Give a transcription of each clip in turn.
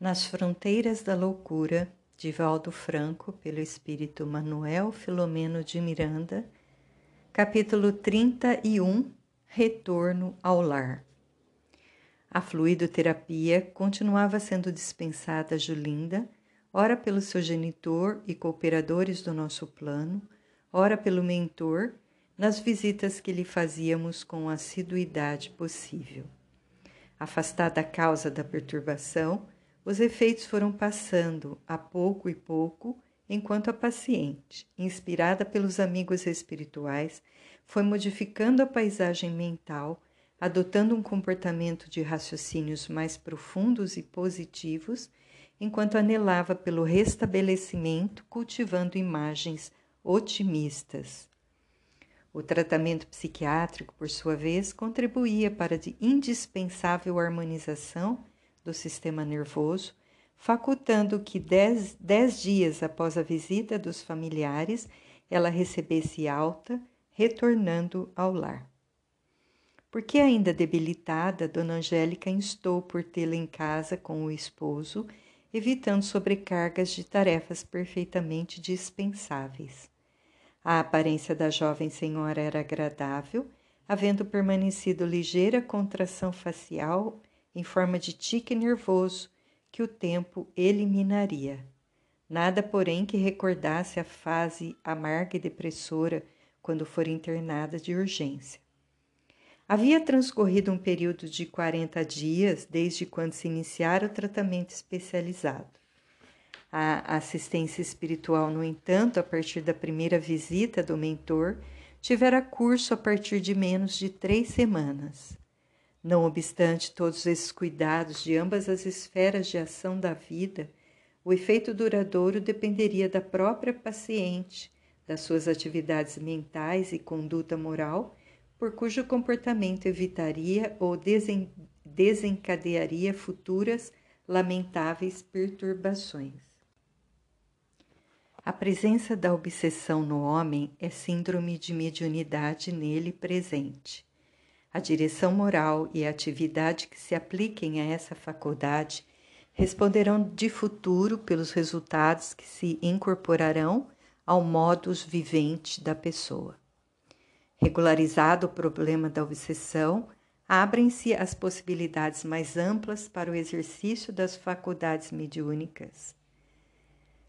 Nas Fronteiras da Loucura, de Valdo Franco, pelo espírito Manuel Filomeno de Miranda, capítulo 31 Retorno ao Lar. A fluidoterapia continuava sendo dispensada a Julinda, ora pelo seu genitor e cooperadores do nosso plano, ora pelo mentor, nas visitas que lhe fazíamos com a assiduidade possível. Afastada a causa da perturbação, os efeitos foram passando a pouco e pouco, enquanto a paciente, inspirada pelos amigos espirituais, foi modificando a paisagem mental, adotando um comportamento de raciocínios mais profundos e positivos, enquanto anelava pelo restabelecimento, cultivando imagens otimistas. O tratamento psiquiátrico, por sua vez, contribuía para a indispensável harmonização do sistema nervoso, facultando que dez, dez dias após a visita dos familiares ela recebesse alta, retornando ao lar. Porque ainda debilitada, Dona Angélica instou por tê-la em casa com o esposo, evitando sobrecargas de tarefas perfeitamente dispensáveis. A aparência da jovem senhora era agradável, havendo permanecido ligeira contração facial em forma de tique nervoso que o tempo eliminaria. Nada, porém, que recordasse a fase amarga e depressora quando for internada de urgência. Havia transcorrido um período de 40 dias desde quando se iniciara o tratamento especializado. A assistência espiritual, no entanto, a partir da primeira visita do mentor, tivera curso a partir de menos de três semanas. Não obstante todos esses cuidados de ambas as esferas de ação da vida, o efeito duradouro dependeria da própria paciente, das suas atividades mentais e conduta moral, por cujo comportamento evitaria ou desen desencadearia futuras lamentáveis perturbações. A presença da obsessão no homem é síndrome de mediunidade nele presente. A direção moral e a atividade que se apliquem a essa faculdade responderão de futuro pelos resultados que se incorporarão ao modus vivente da pessoa. Regularizado o problema da obsessão, abrem-se as possibilidades mais amplas para o exercício das faculdades mediúnicas.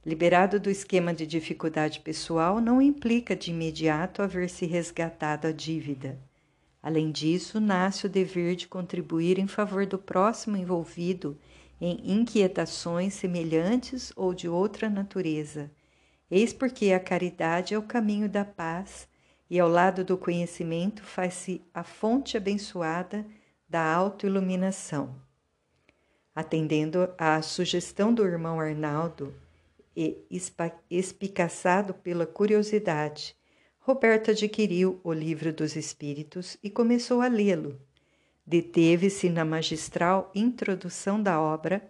Liberado do esquema de dificuldade pessoal, não implica de imediato haver se resgatado a dívida Além disso, nasce o dever de contribuir em favor do próximo envolvido em inquietações semelhantes ou de outra natureza. Eis porque a caridade é o caminho da paz e, ao lado do conhecimento, faz-se a fonte abençoada da autoiluminação. Atendendo à sugestão do irmão Arnaldo e espicaçado pela curiosidade, Roberto adquiriu o Livro dos Espíritos e começou a lê-lo. Deteve-se na magistral introdução da obra,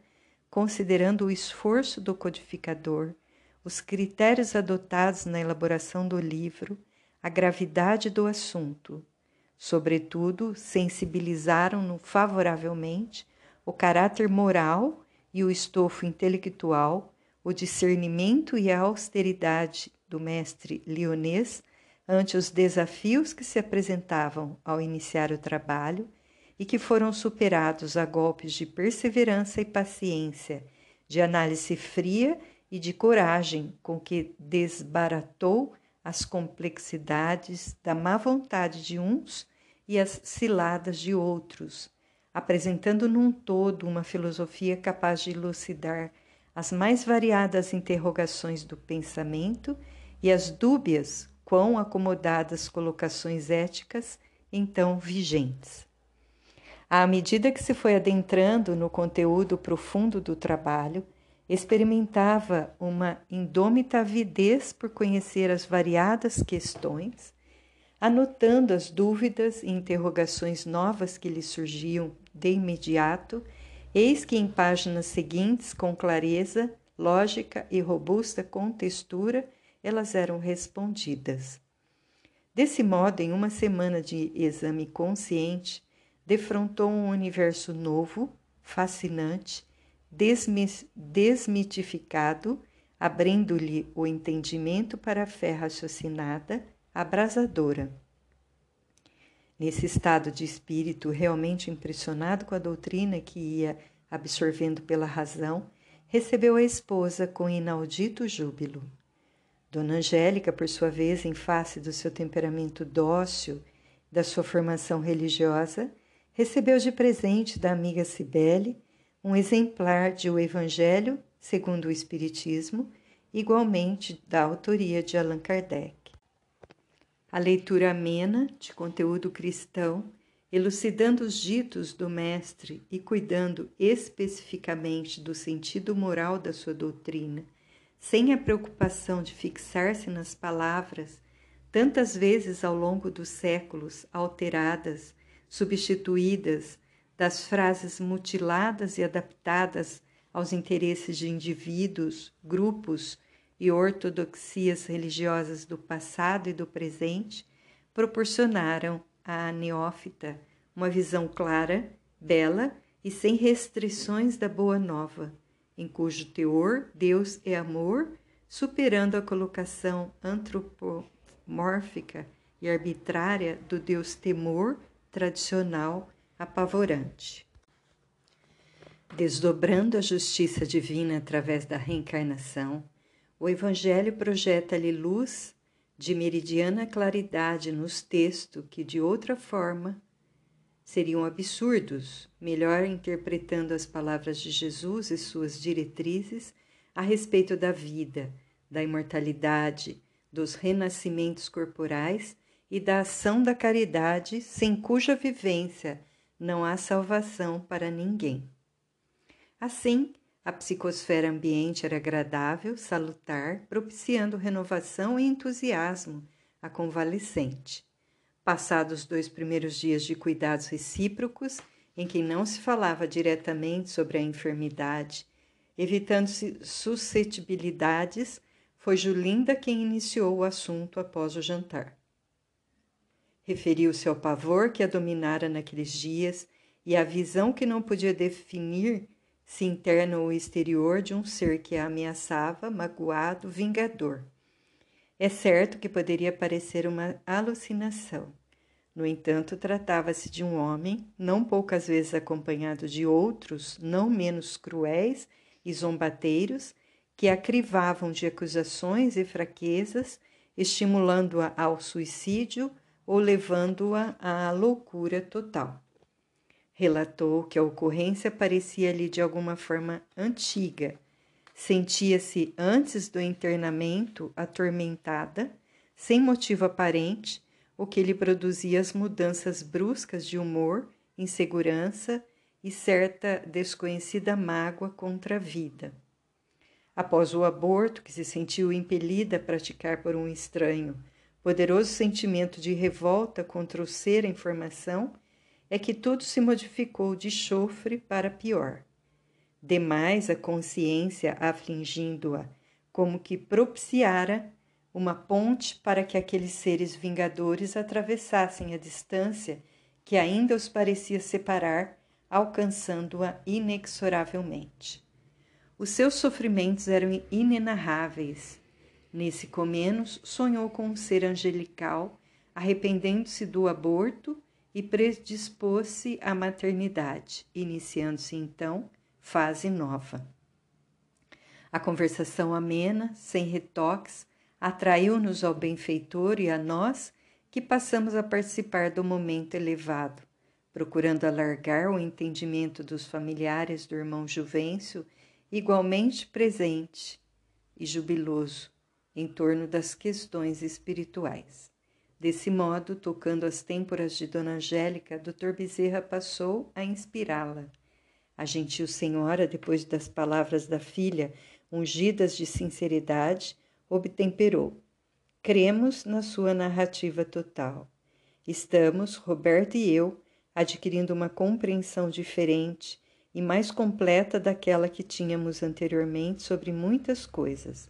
considerando o esforço do codificador, os critérios adotados na elaboração do livro, a gravidade do assunto. Sobretudo, sensibilizaram-no favoravelmente o caráter moral e o estofo intelectual, o discernimento e a austeridade do mestre lionês ante os desafios que se apresentavam ao iniciar o trabalho e que foram superados a golpes de perseverança e paciência, de análise fria e de coragem com que desbaratou as complexidades da má vontade de uns e as ciladas de outros, apresentando num todo uma filosofia capaz de elucidar as mais variadas interrogações do pensamento e as dúbias quão acomodadas colocações éticas então vigentes. À medida que se foi adentrando no conteúdo profundo do trabalho, experimentava uma indômita avidez por conhecer as variadas questões, anotando as dúvidas e interrogações novas que lhe surgiam de imediato, eis que em páginas seguintes, com clareza, lógica e robusta contextura, elas eram respondidas. Desse modo, em uma semana de exame consciente, defrontou um universo novo, fascinante, desmitificado, abrindo-lhe o entendimento para a fé raciocinada, abrasadora. Nesse estado de espírito realmente impressionado com a doutrina que ia absorvendo pela razão, recebeu a esposa com inaudito júbilo. Dona Angélica, por sua vez, em face do seu temperamento dócil, da sua formação religiosa, recebeu de presente da amiga Cibele um exemplar de O Evangelho segundo o Espiritismo, igualmente da autoria de Allan Kardec. A leitura amena, de conteúdo cristão, elucidando os ditos do Mestre e cuidando especificamente do sentido moral da sua doutrina, sem a preocupação de fixar-se nas palavras, tantas vezes ao longo dos séculos alteradas, substituídas, das frases mutiladas e adaptadas aos interesses de indivíduos, grupos e ortodoxias religiosas do passado e do presente, proporcionaram à neófita uma visão clara, bela e sem restrições da Boa Nova, em cujo teor Deus é amor, superando a colocação antropomórfica e arbitrária do Deus temor tradicional apavorante. Desdobrando a justiça divina através da reencarnação, o Evangelho projeta-lhe luz de meridiana claridade nos textos que, de outra forma, seriam absurdos, melhor interpretando as palavras de Jesus e suas diretrizes a respeito da vida, da imortalidade, dos renascimentos corporais e da ação da caridade, sem cuja vivência não há salvação para ninguém. Assim, a psicosfera ambiente era agradável, salutar, propiciando renovação e entusiasmo à convalescente. Passados os dois primeiros dias de cuidados recíprocos, em que não se falava diretamente sobre a enfermidade, evitando-se suscetibilidades, foi Julinda quem iniciou o assunto após o jantar. Referiu-se ao pavor que a dominara naqueles dias e à visão que não podia definir se interno ou exterior de um ser que a ameaçava, magoado, vingador. É certo que poderia parecer uma alucinação. No entanto, tratava-se de um homem, não poucas vezes acompanhado de outros, não menos cruéis e zombateiros, que a crivavam de acusações e fraquezas, estimulando-a ao suicídio ou levando-a à loucura total. Relatou que a ocorrência parecia-lhe de alguma forma antiga. Sentia-se antes do internamento atormentada, sem motivo aparente, o que lhe produzia as mudanças bruscas de humor, insegurança e certa desconhecida mágoa contra a vida. Após o aborto, que se sentiu impelida a praticar por um estranho, poderoso sentimento de revolta contra o ser em formação, é que tudo se modificou de chofre para pior. Demais a consciência afligindo-a, como que propiciara uma ponte para que aqueles seres vingadores atravessassem a distância que ainda os parecia separar, alcançando-a inexoravelmente. Os seus sofrimentos eram inenarráveis. Nesse comenos, sonhou com um ser angelical, arrependendo-se do aborto e predispôs-se à maternidade, iniciando-se então fase nova. A conversação amena, sem retoques, atraiu-nos ao benfeitor e a nós que passamos a participar do momento elevado, procurando alargar o entendimento dos familiares do irmão Juvencio, igualmente presente e jubiloso em torno das questões espirituais. Desse modo, tocando as têmporas de Dona Angélica, Dr. Bezerra passou a inspirá-la. A gentil senhora, depois das palavras da filha, ungidas de sinceridade, obtemperou. Cremos na sua narrativa total. Estamos, Roberto e eu, adquirindo uma compreensão diferente e mais completa daquela que tínhamos anteriormente sobre muitas coisas.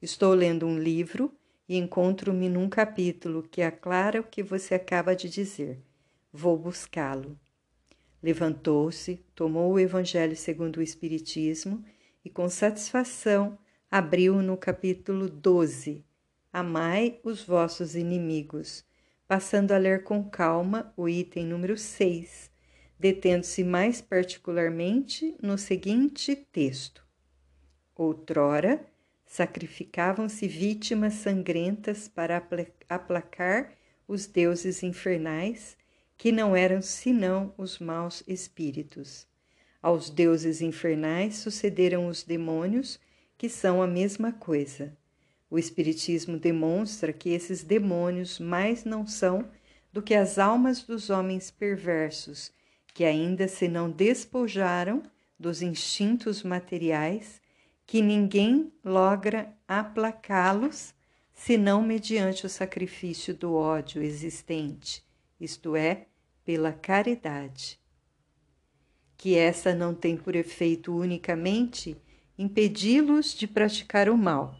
Estou lendo um livro e encontro-me num capítulo que aclara o que você acaba de dizer. Vou buscá-lo. Levantou-se, tomou o Evangelho segundo o Espiritismo e, com satisfação, abriu no capítulo 12: Amai os vossos inimigos, passando a ler com calma o item número 6, detendo-se mais particularmente no seguinte texto: Outrora, sacrificavam-se vítimas sangrentas para aplacar os deuses infernais que não eram senão os maus espíritos. Aos deuses infernais sucederam os demônios, que são a mesma coisa. O Espiritismo demonstra que esses demônios mais não são do que as almas dos homens perversos, que ainda se não despojaram dos instintos materiais, que ninguém logra aplacá-los senão mediante o sacrifício do ódio existente, isto é, pela caridade. Que essa não tem por efeito unicamente impedi-los de praticar o mal,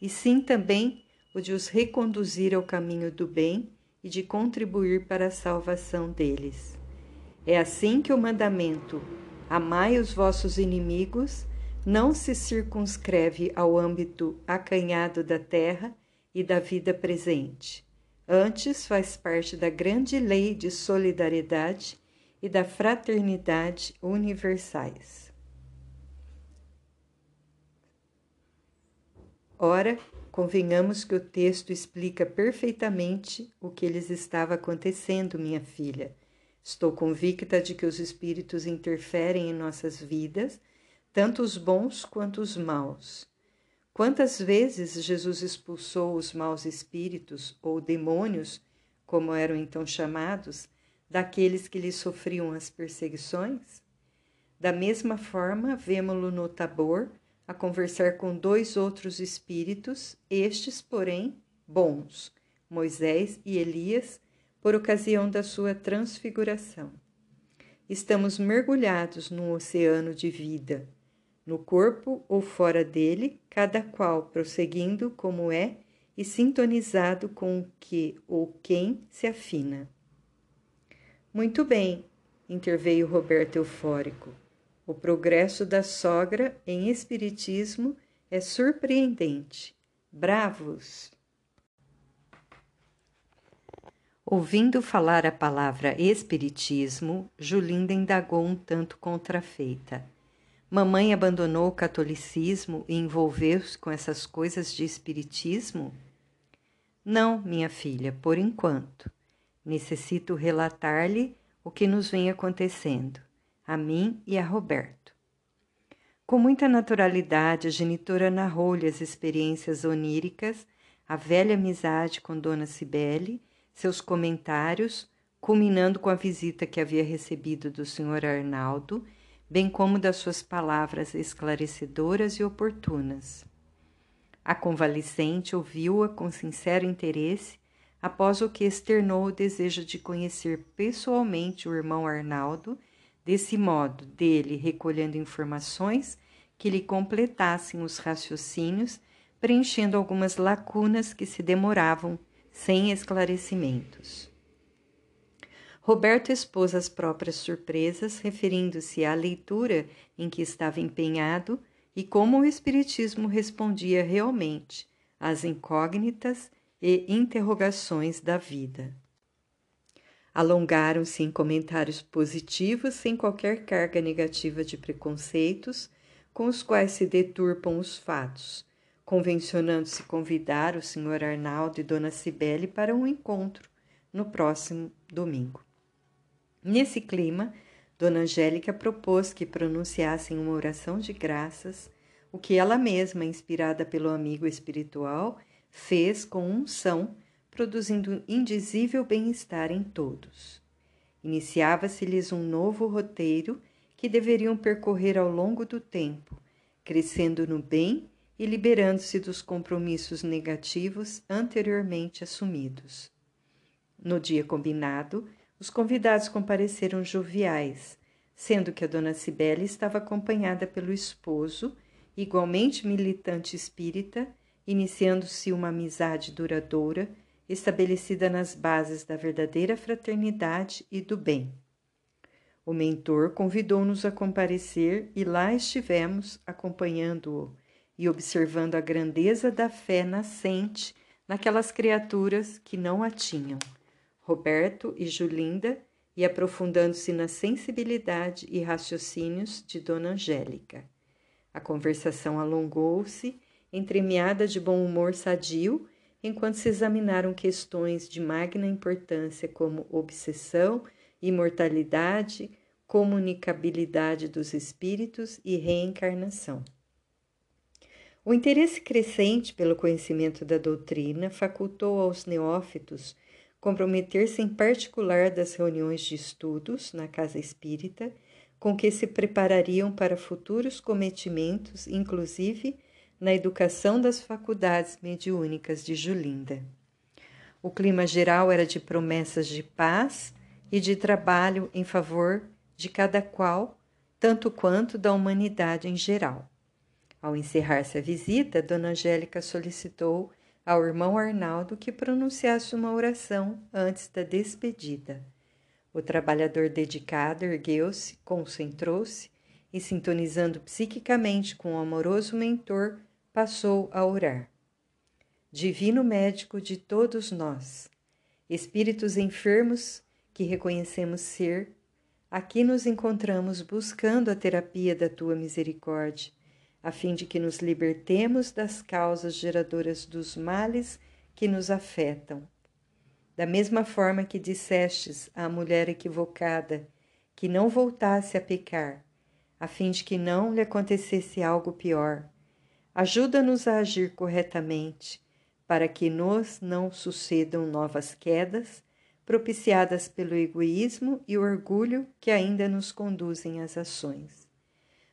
e sim também o de os reconduzir ao caminho do bem e de contribuir para a salvação deles. É assim que o mandamento Amai os vossos inimigos não se circunscreve ao âmbito acanhado da terra e da vida presente, Antes faz parte da grande lei de solidariedade e da fraternidade universais. Ora, convenhamos que o texto explica perfeitamente o que lhes estava acontecendo, minha filha. Estou convicta de que os espíritos interferem em nossas vidas, tanto os bons quanto os maus. Quantas vezes Jesus expulsou os maus espíritos, ou demônios, como eram então chamados, daqueles que lhe sofriam as perseguições? Da mesma forma, vemo-lo no Tabor a conversar com dois outros espíritos, estes, porém, bons, Moisés e Elias, por ocasião da sua transfiguração. Estamos mergulhados num oceano de vida no corpo ou fora dele, cada qual prosseguindo como é e sintonizado com o que ou quem se afina. Muito bem, interveio Roberto eufórico. O progresso da sogra em espiritismo é surpreendente. Bravos! Ouvindo falar a palavra espiritismo, Julinda indagou um tanto contrafeita. Mamãe abandonou o catolicismo e envolveu-se com essas coisas de espiritismo? Não, minha filha, por enquanto. Necessito relatar-lhe o que nos vem acontecendo, a mim e a Roberto. Com muita naturalidade, a genitora narrou-lhe as experiências oníricas, a velha amizade com Dona Cibele, seus comentários, culminando com a visita que havia recebido do Sr. Arnaldo bem como das suas palavras esclarecedoras e oportunas. A convalescente ouviu-a com sincero interesse, após o que externou o desejo de conhecer pessoalmente o irmão Arnaldo, desse modo, dele recolhendo informações que lhe completassem os raciocínios, preenchendo algumas lacunas que se demoravam sem esclarecimentos. Roberto expôs as próprias surpresas, referindo-se à leitura em que estava empenhado e como o Espiritismo respondia realmente às incógnitas e interrogações da vida. Alongaram-se em comentários positivos, sem qualquer carga negativa de preconceitos, com os quais se deturpam os fatos, convencionando-se convidar o Sr. Arnaldo e Dona Cibele para um encontro no próximo domingo. Nesse clima, Dona Angélica propôs que pronunciassem uma oração de graças, o que ela mesma, inspirada pelo amigo espiritual, fez com unção, produzindo indizível bem-estar em todos. Iniciava-se-lhes um novo roteiro que deveriam percorrer ao longo do tempo, crescendo no bem e liberando-se dos compromissos negativos anteriormente assumidos. No dia combinado, os convidados compareceram joviais, sendo que a dona Cibele estava acompanhada pelo esposo, igualmente militante espírita, iniciando-se uma amizade duradoura, estabelecida nas bases da verdadeira fraternidade e do bem. O mentor convidou-nos a comparecer e lá estivemos acompanhando-o e observando a grandeza da fé nascente naquelas criaturas que não a tinham, Roberto e Julinda, e aprofundando-se na sensibilidade e raciocínios de Dona Angélica. A conversação alongou-se, entremeada de bom humor sadio, enquanto se examinaram questões de magna importância como obsessão imortalidade, comunicabilidade dos espíritos e reencarnação. O interesse crescente pelo conhecimento da doutrina facultou aos neófitos comprometer-se em particular das reuniões de estudos na casa espírita, com que se preparariam para futuros cometimentos, inclusive na educação das faculdades mediúnicas de Julinda. O clima geral era de promessas de paz e de trabalho em favor de cada qual, tanto quanto da humanidade em geral. Ao encerrar-se a visita, Dona Angélica solicitou ao irmão Arnaldo que pronunciasse uma oração antes da despedida. O trabalhador dedicado ergueu-se, concentrou-se e, sintonizando psiquicamente com o amoroso mentor, passou a orar. Divino médico de todos nós, espíritos enfermos que reconhecemos ser, aqui nos encontramos buscando a terapia da tua misericórdia, a fim de que nos libertemos das causas geradoras dos males que nos afetam. Da mesma forma que dissestes à mulher equivocada que não voltasse a pecar, a fim de que não lhe acontecesse algo pior, ajuda-nos a agir corretamente, para que nos não sucedam novas quedas propiciadas pelo egoísmo e orgulho que ainda nos conduzem às ações.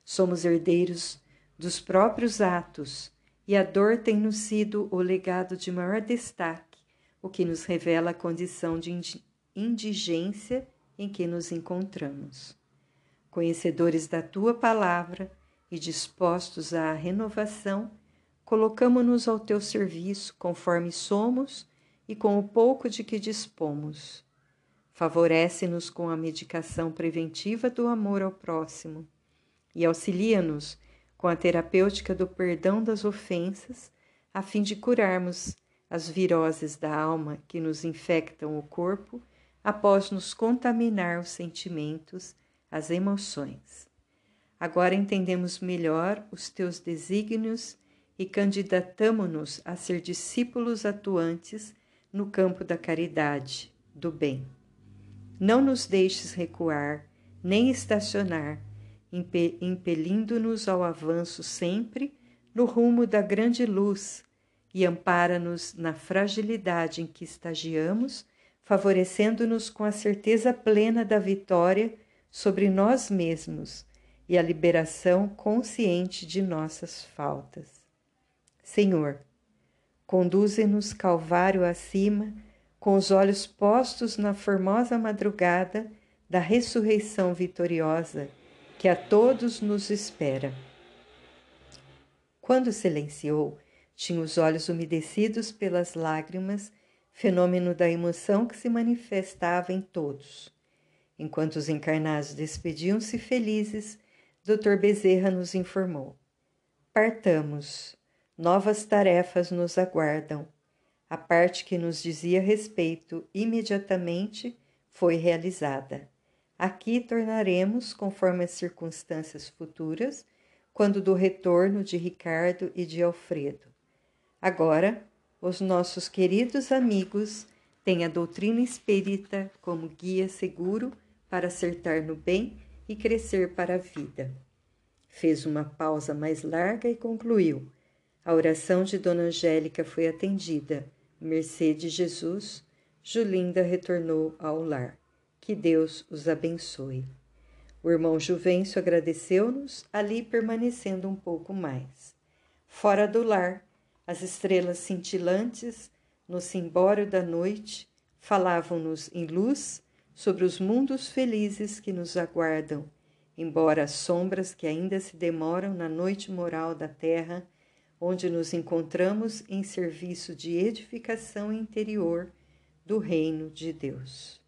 Somos herdeiros dos próprios atos e a dor tem-nos sido o legado de maior destaque, o que nos revela a condição de indigência em que nos encontramos. Conhecedores da tua palavra e dispostos à renovação, colocamo-nos ao teu serviço conforme somos e com o pouco de que dispomos. Favorece-nos com a medicação preventiva do amor ao próximo e auxilia-nos com a terapêutica do perdão das ofensas, a fim de curarmos as viroses da alma que nos infectam o corpo após nos contaminar os sentimentos, as emoções. Agora entendemos melhor os teus desígnios e candidatamo-nos a ser discípulos atuantes no campo da caridade, do bem. Não nos deixes recuar, nem estacionar, impelindo-nos ao avanço sempre no rumo da grande luz e ampara-nos na fragilidade em que estagiamos, favorecendo-nos com a certeza plena da vitória sobre nós mesmos e a liberação consciente de nossas faltas. Senhor, Conduze-nos Calvário acima, com os olhos postos na formosa madrugada da ressurreição vitoriosa que a todos nos espera. Quando silenciou, tinha os olhos umedecidos pelas lágrimas, fenômeno da emoção que se manifestava em todos. Enquanto os encarnados despediam-se felizes, Dr. Bezerra nos informou: Partamos novas tarefas nos aguardam. A parte que nos dizia respeito imediatamente foi realizada. Aqui tornaremos, conforme as circunstâncias futuras, quando do retorno de Ricardo e de Alfredo. Agora, os nossos queridos amigos têm a doutrina espírita como guia seguro para acertar no bem e crescer para a vida. Fez uma pausa mais larga e concluiu a oração de Dona Angélica foi atendida. Mercê de Jesus, Julinda retornou ao lar. Que Deus os abençoe. O irmão Juvencio agradeceu-nos, ali permanecendo um pouco mais. Fora do lar, as estrelas cintilantes, no cimbório da noite, falavam-nos em luz sobre os mundos felizes que nos aguardam, embora as sombras que ainda se demoram na noite moral da terra onde nos encontramos em serviço de edificação interior do Reino de Deus.